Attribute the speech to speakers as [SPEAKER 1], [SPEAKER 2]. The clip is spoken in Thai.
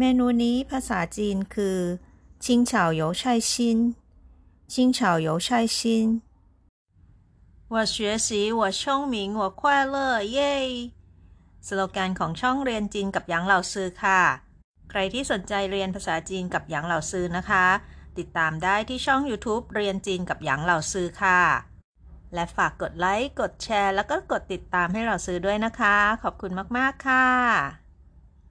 [SPEAKER 1] เมนูนี้ภาษาจีนคือชิงเฉาโยชัยชินชิงเฉาโยชัยชิน
[SPEAKER 2] 我学习我聪明我快乐เย้สโลแกนของช่องเรียนจีนกับหยางเหล่าซือค่ะ ใครที่สนใจเรียนภาษาจีนกับหยางเหล่าซือนะคะ ติดตามได้ที่ช่อง YouTube เรียนจีนกับหยางเหล่าซือค่ะ และฝากกดไลค์ กดแชร์ แล้วก็กดติดตามให้เราซื้อด้วยนะคะ ขอบคุณมาก ๆ ค่ะ